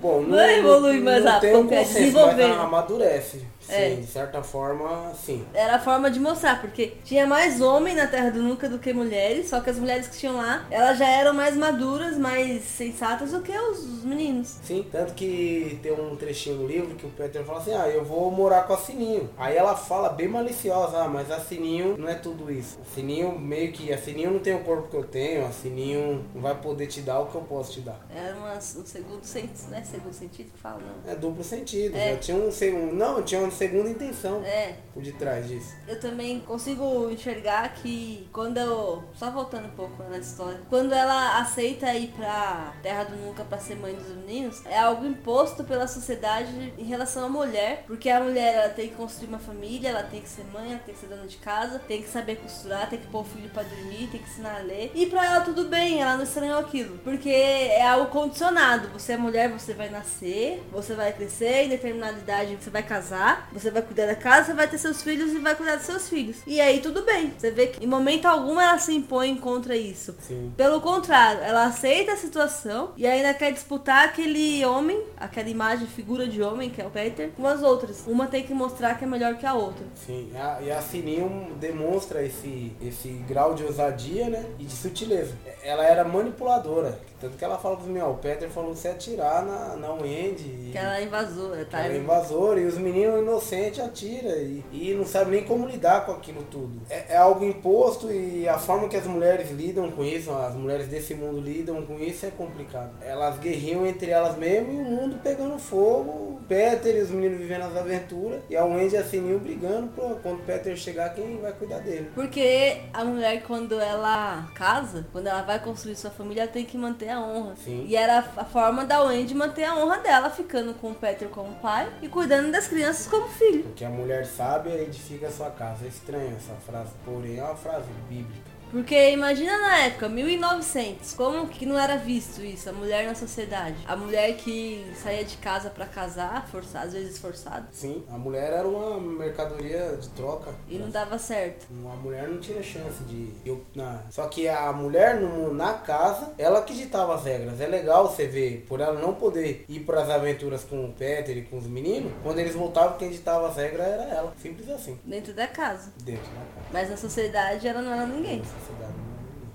Bom, Não evolui mais não rápido, tem um consenso, mas desenvolvendo. Amadurece. Sim, É. de certa forma, sim. Era a forma de mostrar, porque tinha mais homem na Terra do Nunca do que mulheres, só que as mulheres que tinham lá, elas já eram mais maduras, mais sensatas do que os, os meninos. Sim, tanto que tem um trechinho no livro que o Peter fala assim, ah, eu vou morar com a Sininho. Aí ela fala bem maliciosa, ah, mas a Sininho não é tudo isso. A Sininho meio que, a Sininho não tem o corpo que eu tenho, a Sininho não vai poder te dar o que eu posso te dar. Era uma, um segundo sentido, não é segundo sentido que fala, não. É duplo sentido, É. já tinha um segundo, não, tinha uma segunda intenção É, por detrás disso. eu também consigo enxergar que quando eu. Só voltando um pouco na história. Quando ela aceita ir pra Terra do Nunca pra ser mãe dos meninos, é algo imposto pela sociedade em relação à mulher. Porque a mulher ela tem que construir uma família, ela tem que ser mãe, ela tem que ser dona de casa, tem que saber costurar, tem que pôr o filho pra dormir, tem que ensinar a ler. E pra ela tudo bem, ela não estranhou aquilo. Porque é algo condicionado. Você é mulher, você vai nascer, você vai crescer, em determinada idade você vai casar, você vai cuidar da casa, você vai ter seus filhos e vai cuidar dos seus filhos. E aí tudo bem. Você vê que em momento algum ela se impõe contra isso. Sim. Pelo contrário, ela aceita a situação e ainda quer disputar aquele homem, aquela imagem, figura de homem, que é o Peter, com as outras. Uma tem que mostrar que é melhor que a outra. Sim, e a, e a Sininho demonstra esse, esse grau de ousadia, né? E de sutileza. Ela era manipuladora. Tanto que ela fala pros meninos, o Peter falou se atirar na, na Wendy. Que ela é invasora, tá? ela é invasora e os meninos inocentes atiram e, e não sabem nem como lidar com aquilo tudo. É, é algo imposto e a forma que as mulheres lidam com isso, as mulheres desse mundo lidam com isso é complicado. Elas guerriam entre elas mesmo e o mundo pegando fogo, o Peter e os meninos vivendo as aventuras e a Wendy e a Sininho brigando pra quando o Peter chegar quem vai cuidar dele. Porque a mulher, quando ela casa, quando ela vai construir sua família, ela tem que manter a honra. Sim. E era a forma da Wendy manter a honra dela, ficando com o Peter como pai e cuidando das crianças como filho. Porque a mulher sábia edifica a sua casa. É estranho essa frase, porém é uma frase bíblica. Porque imagina na época, 1900, como que não era visto isso, a mulher na sociedade? A mulher que saía de casa pra casar, forçada, às vezes forçada, Sim, a mulher era uma mercadoria de troca. e não dava certo. A mulher não tira chance de. Eu, na, só que a mulher no, na casa, ela que ditava as regras. É legal você ver, por ela não poder ir para as aventuras com o Peter e com os meninos, quando eles voltavam, quem ditava as regras era ela. Simples assim, Dentro da casa. dentro da casa. Mas na sociedade ela não era ninguém.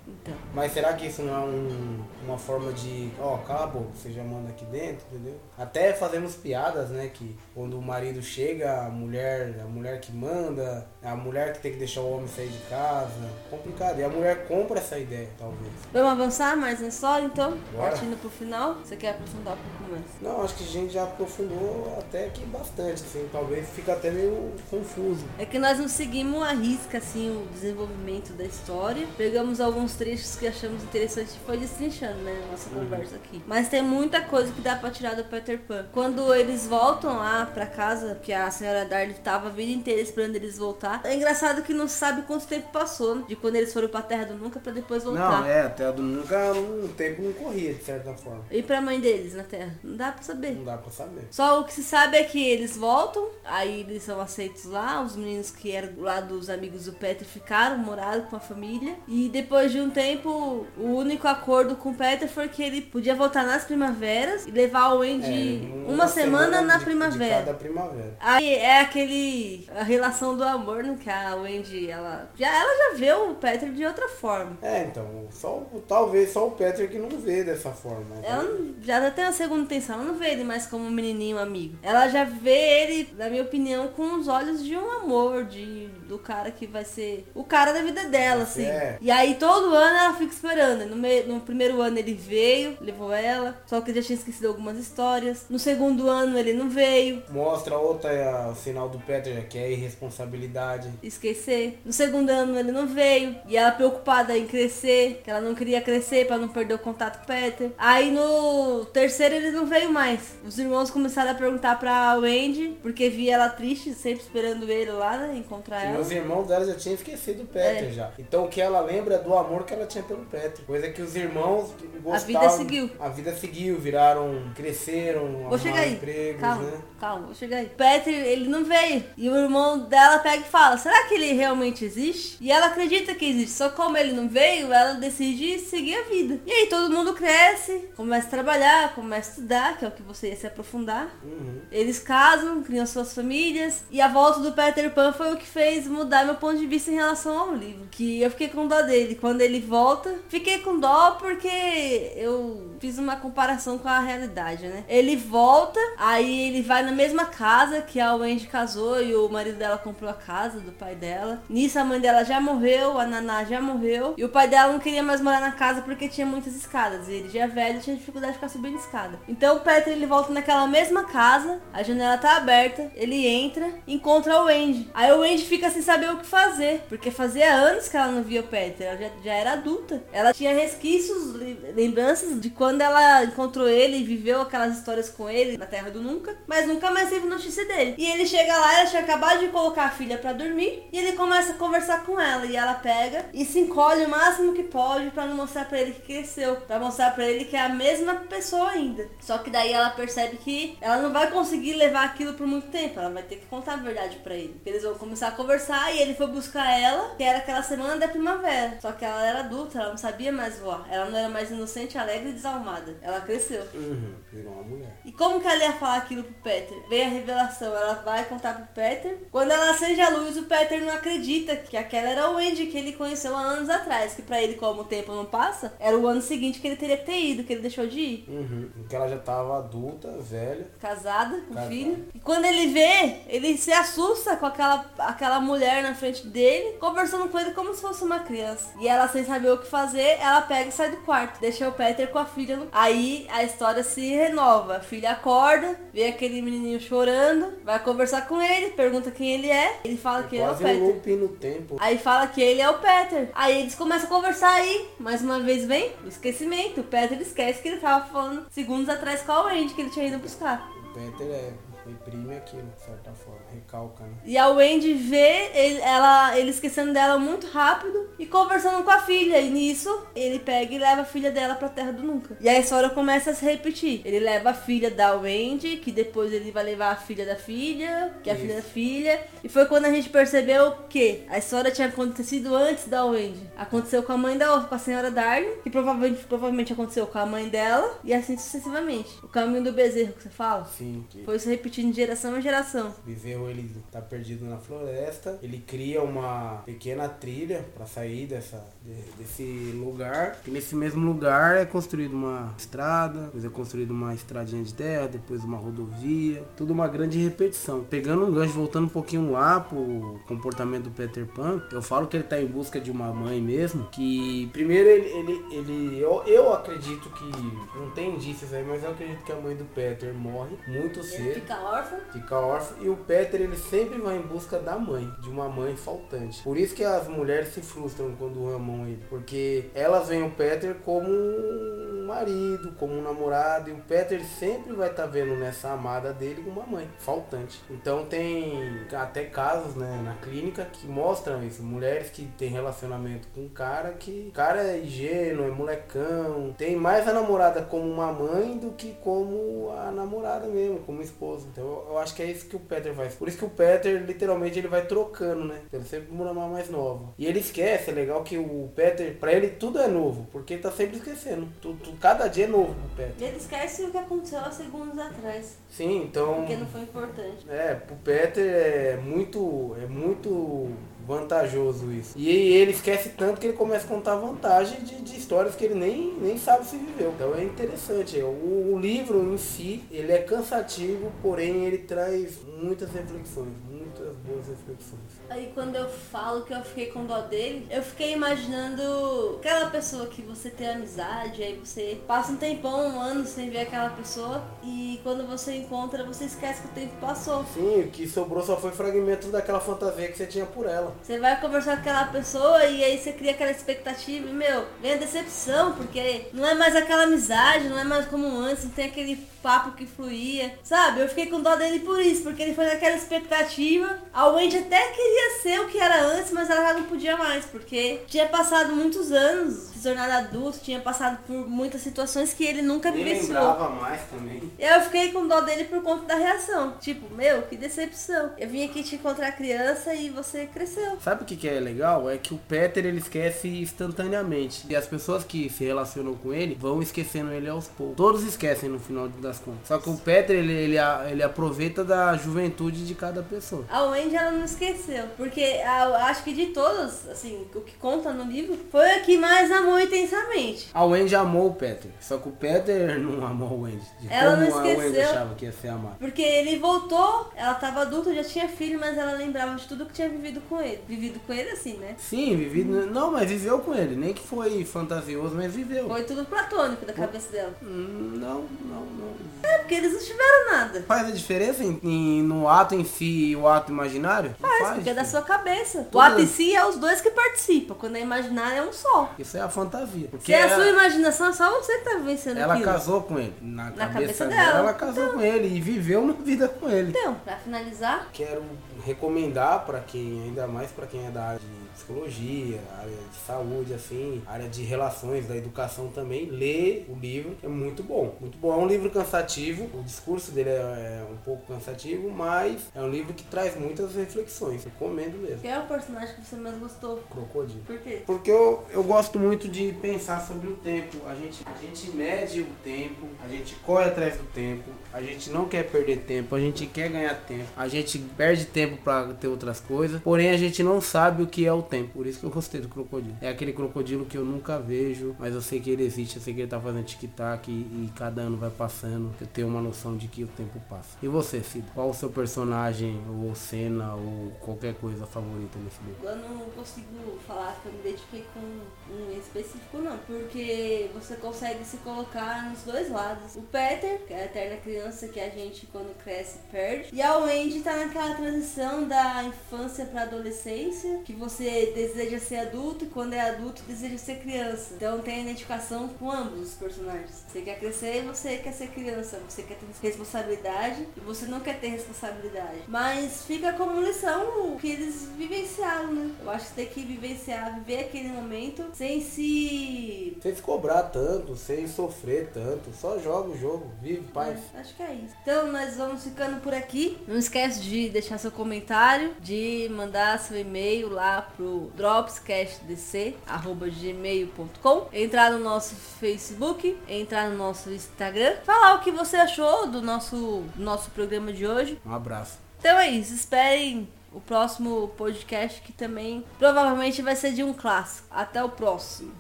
Então. Mas será que isso não é um- uma forma de, ó, a boca, você já manda aqui dentro, entendeu? Até fazemos piadas, né, que quando o marido chega, a mulher, a mulher que manda, a mulher que tem que deixar o homem sair de casa, complicado. E a mulher compra essa ideia, talvez. Vamos avançar mais na história então? Bora. Partindo pro final. Você quer aprofundar um pouco mais? Não, acho que a gente já aprofundou até que bastante, assim, talvez fica até meio confuso. É que nós não seguimos a risca assim o desenvolvimento da história. Pegamos alguns trechos que achamos interessante e foi destrinchando, né, nossa conversa aqui. Mas tem muita coisa que dá pra tirar do Peter Pan. Quando eles voltam lá pra casa, que a senhora Darly tava a vida inteira esperando eles voltar. É engraçado que não se sabe quanto tempo passou, né, de quando eles foram pra Terra do Nunca pra depois voltar. Não, é, até do nunca um tempo não corria, de certa forma. E pra mãe deles na Terra? Não dá pra saber. Não dá pra saber. Só o que se sabe é que eles voltam, aí eles são aceitos lá, os meninos que eram lá dos amigos do Peter ficaram, moraram com a família. E depois de um tempo, o único acordo com o Peter Peter foi que ele podia voltar nas primaveras e levar o Wendy É, uma, semana, na de- primavera. De primavera. Aí é aquele. a relação do amor, né? Que a Wendy, ela. Já, ela já vê o Peter de outra forma. É, então, só, talvez só o Peter que não vê dessa forma. né? Ela não- já tem a segunda intenção, ela não vê ele mais como um menininho amigo. Ela já vê ele, na minha opinião, com os olhos de um amor, de do cara que vai ser o cara da vida dela, assim. É. E aí todo ano ela fica esperando. No, me- no primeiro ano ele veio, levou ela, só que ele já tinha esquecido algumas histórias. No segundo ano ele não veio, Mostra outra é, o sinal do Peter, que é a irresponsabilidade. esquecer. No segundo ano ele não veio. E ela preocupada em crescer, que ela não queria crescer pra não perder o contato com o Peter. Aí no terceiro ele não veio mais. Os irmãos começaram a perguntar pra Wendy, porque via ela triste, sempre esperando ele lá, né? Encontrar E os irmãos dela já tinham esquecido o Peter É. já. Então o que ela lembra é do amor que ela tinha pelo Peter. Coisa que os irmãos gostavam. A vida seguiu. A vida seguiu, viraram, cresceram, Vou chegar aí. empregos, calma, né? calma, vou chegar aí. Peter, ele não veio. E o irmão dela pega e fala: será que ele realmente existe? E ela acredita que existe. Só como ele não veio, ela decide seguir a vida. E aí todo mundo cresce, começa a trabalhar, começa a estudar, que é o que você ia se aprofundar. Uhum. Eles casam, criam suas famílias. E a volta do Peter Pan foi o que fez mudar meu ponto de vista em relação ao livro. Que eu fiquei com dó dele. Quando ele volta, fiquei com dó porque eu fiz uma comparação com a realidade, né? Ele volta, aí ele vai na mesma casa que a Wendy casou e o marido dela comprou a casa do pai dela. Nisso a mãe dela já morreu, a Naná já morreu. E o pai dela não queria mais morar na casa porque tinha muitas escadas. E ele já é velho, tinha dificuldade de ficar subindo escada. Então o Peter ele volta naquela mesma casa, a janela tá aberta, ele entra, encontra o Wendy. Aí o Wendy fica sem saber o que fazer, porque fazia anos que ela não via o Peter, ela já, já era adulta. Ela tinha resquícios, lembranças de quando ela encontrou ele e viveu aquelas histórias com ele na Terra do Nunca, mas nunca mais teve notícia dele. E ele chega lá, ela tinha acabado de colocar a filha pra dormir, e ele começa a conversar com ela, e ela pega e se encolhe o máximo que pode pra não mostrar pra ele que cresceu, pra mostrar pra ele que é a mesma pessoa ainda. Só que daí ela percebe que ela não vai conseguir levar aquilo por muito tempo, ela vai ter que contar a verdade pra ele. Eles vão começar a conversar e ele foi buscar ela, que era aquela semana da primavera. Só que ela era adulta, ela não sabia mais voar. Ela não era mais inocente, alegre e desalmada. Ela cresceu. Uhum. Virou uma mulher. E como que ela ia falar aquilo pro Peter? Vem a revelação, ela vai contar pro Peter. Quando ela acende a luz, o Peter não acredita que aquela era o Wendy que ele conheceu há anos atrás. Que pra ele, como o tempo não passa, era o ano seguinte que ele teria que ter ido, que ele deixou de ir. Uhum. Porque ela já tava adulta, velha. Casada, com Casada. filho. E quando ele vê, ele se assusta com aquela, aquela mulher na frente dele, conversando com ele como se fosse uma criança. E ela, sem saber o que fazer, ela pega e sai do quarto. Deixa o Peter com a filha. No... Aí a história se renova. A filha acorda, vê aquele menininho chorando, vai conversar com ele, pergunta quem ele é. Ele fala que ele é o um Peter. loop no tempo. Aí fala que ele é o Peter. Aí eles começam a conversar aí. Mais uma vez vem o esquecimento. O Peter esquece que ele tava falando segundos atrás com a Wendy que ele tinha ido buscar. O Peter é, reprime aquilo, de certa forma. Recalca, né? E a Wendy vê ele, ela, ele esquecendo dela muito rápido e conversando com a filha. E nisso, ele pega e leva a filha dela pra Terra do Nunca. E a história começa a se repetir. Ele leva a filha da Wendy, que depois ele vai levar a filha da filha, que é a Isso. filha da filha. E foi quando a gente percebeu que a história tinha acontecido antes da Wendy. Aconteceu com a mãe da com a senhora Darling, que provavelmente, provavelmente aconteceu com a mãe dela, e assim sucessivamente. O caminho do bezerro que você fala. Sim, que Foi se repetindo de geração em geração. o ele tá perdido na floresta. Ele cria uma pequena trilha para sair dessa, de- desse lugar. E nesse mesmo lugar é construída uma estrada, depois é construída uma estradinha de terra, depois uma rodovia. Tudo uma grande repetição. Pegando um gancho, voltando um pouquinho lá pro comportamento do Peter Pan, eu falo que ele tá em busca de uma mãe mesmo. Que primeiro ele, ele, ele eu, eu acredito que não tem indícios aí, mas eu acredito que a mãe do Peter morre muito Ele cedo fica órfão. fica órfão e o Peter ele sempre vai em busca da mãe, de uma mãe faltante. Por isso que as mulheres se frustram quando amam ele, porque elas veem o Peter como um marido, como um namorado e o Peter sempre vai estar vendo nessa amada dele uma mãe faltante. Então tem até casos, né, na clínica que mostram isso, mulheres que têm relacionamento com um cara que cara é ingênuo, é molecão, tem mais a namorada como uma mãe do que como a namorada mesmo, como esposa. Então eu, acho que é isso que o Peter faz. Por isso que o Peter, literalmente, ele vai trocando, né? Ele sempre uma mais nova. E ele esquece é legal que o Peter, pra ele tudo é novo, porque ele tá sempre esquecendo. Tudo, cada dia é novo pro Peter. Ele esquece o que aconteceu há segundos atrás. Sim, então. Porque não foi importante. É, pro Peter é muito. é muito vantajoso isso. E ele esquece tanto que ele começa a contar vantagem de, de histórias que ele nem, nem sabe se viveu. Então é interessante. O, o livro em si, ele é cansativo, porém ele traz muitas reflexões, muitas boas reflexões. Aí quando eu falo que eu fiquei com dó dele, eu fiquei imaginando aquela pessoa que você tem amizade, aí você passa um tempão, um ano sem ver aquela pessoa, e quando você encontra, você esquece que o tempo passou. Sim, o que sobrou só foi fragmentos daquela fantasia que você tinha por ela. Você vai conversar com aquela pessoa e aí você cria aquela expectativa e, meu, vem a decepção, porque não é mais aquela amizade, não é mais como antes, não tem aquele papo que fluía, sabe? Eu fiquei com dó dele por isso, porque ele foi naquela expectativa. A Wendy até queria ser o que era antes, mas ela já não podia mais, porque tinha passado muitos anos, se tornado adulto, tinha passado por muitas situações que ele nunca Nem vivenciou. lembrava mais também. Eu fiquei com dó dele por conta da reação. Tipo, meu, que decepção. Eu vim aqui te encontrar criança e você cresceu. Sabe o que, que é legal? É que o Peter ele esquece instantaneamente. E as pessoas que se relacionam com ele vão esquecendo ele aos poucos. Todos esquecem no final das contas. Só que o Peter ele, ele, ele aproveita da juventude de cada pessoa. A Wendy ela não esqueceu. Porque a- acho que de todos, assim, o que conta no livro, foi a que mais amou intensamente. A Wendy amou o Peter. Só que o Peter não amou o Wendy. De Ela como não a Wendy esqueceu. achava que ia ser amada. Porque ele voltou, ela tava adulta, já tinha filho, mas ela lembrava de tudo que tinha vivido com ele. Vivido com ele assim, né? Sim, vivido. Não, mas viveu com ele. Nem que foi fantasioso, mas viveu. Foi tudo platônico da cabeça dela. Não, não, não. É, porque eles não tiveram nada. Faz a diferença em, em- no ato em si e o ato imaginário? Não Faz, porque é da sua cabeça. O Tudo- ato em si é os dois que participam. Quando é imaginário é um só. Isso é a fantasia. Porque Se é a sua imaginação, é só você que tá vivenciando ela aquilo. casou com ele. Na, Na cabeça, cabeça dela, dela. ela casou com ele e viveu uma vida com ele. Então, pra finalizar, Quero recomendar para quem, ainda mais para quem é da área de psicologia, área de saúde, assim, área de relações, da educação também, ler o livro, é muito bom. Muito bom. É um livro cansativo, o discurso dele é, é um pouco cansativo, mas é um livro que traz muitas reflexões. Recomendo mesmo. quem é o personagem que você mais gostou? Crocodilo. Por quê? Porque eu, eu gosto muito de pensar sobre o tempo. A gente, a gente mede o tempo, a gente corre atrás do tempo, a gente não quer perder tempo, a gente quer ganhar tempo, a gente perde tempo pra ter outras coisas, porém a gente não sabe o que é o tempo. Por isso que eu gostei do crocodilo. É aquele crocodilo que eu nunca vejo, mas eu sei que ele existe, eu sei que ele tá fazendo tic-tac e, e cada ano vai passando, eu tenho uma noção de que o tempo passa. E você, Cid? Qual o seu personagem, ou cena, ou qualquer coisa favorita nesse livro? Eu não consigo falar que eu me identifiquei com um específico, não. Porque você consegue se colocar nos dois lados. O Peter, que é a eterna criança que a gente, quando cresce, perde. E a Wendy tá naquela transição da infância pra adolescência, que você deseja ser adulto e quando é adulto deseja ser criança. Então tem a identificação com ambos os personagens. Você quer crescer e você quer ser criança. Você quer ter responsabilidade e você não quer ter responsabilidade. Mas fica como lição o que eles vivenciaram, né? Eu acho que tem que vivenciar, viver aquele momento sem se. Sem se cobrar tanto, sem sofrer tanto, só joga o jogo, vive, paz. É, acho que é isso. Então nós vamos ficando por aqui. Não esquece de deixar seu comentário, de mandar seu e-mail lá pro dropscastdc@gmail.com, entrar no nosso Facebook, entrar no nosso Instagram, falar o que você achou do nosso nosso programa de hoje. Um abraço. Então é isso, esperem o próximo podcast que também provavelmente vai ser de um clássico. Até o próximo.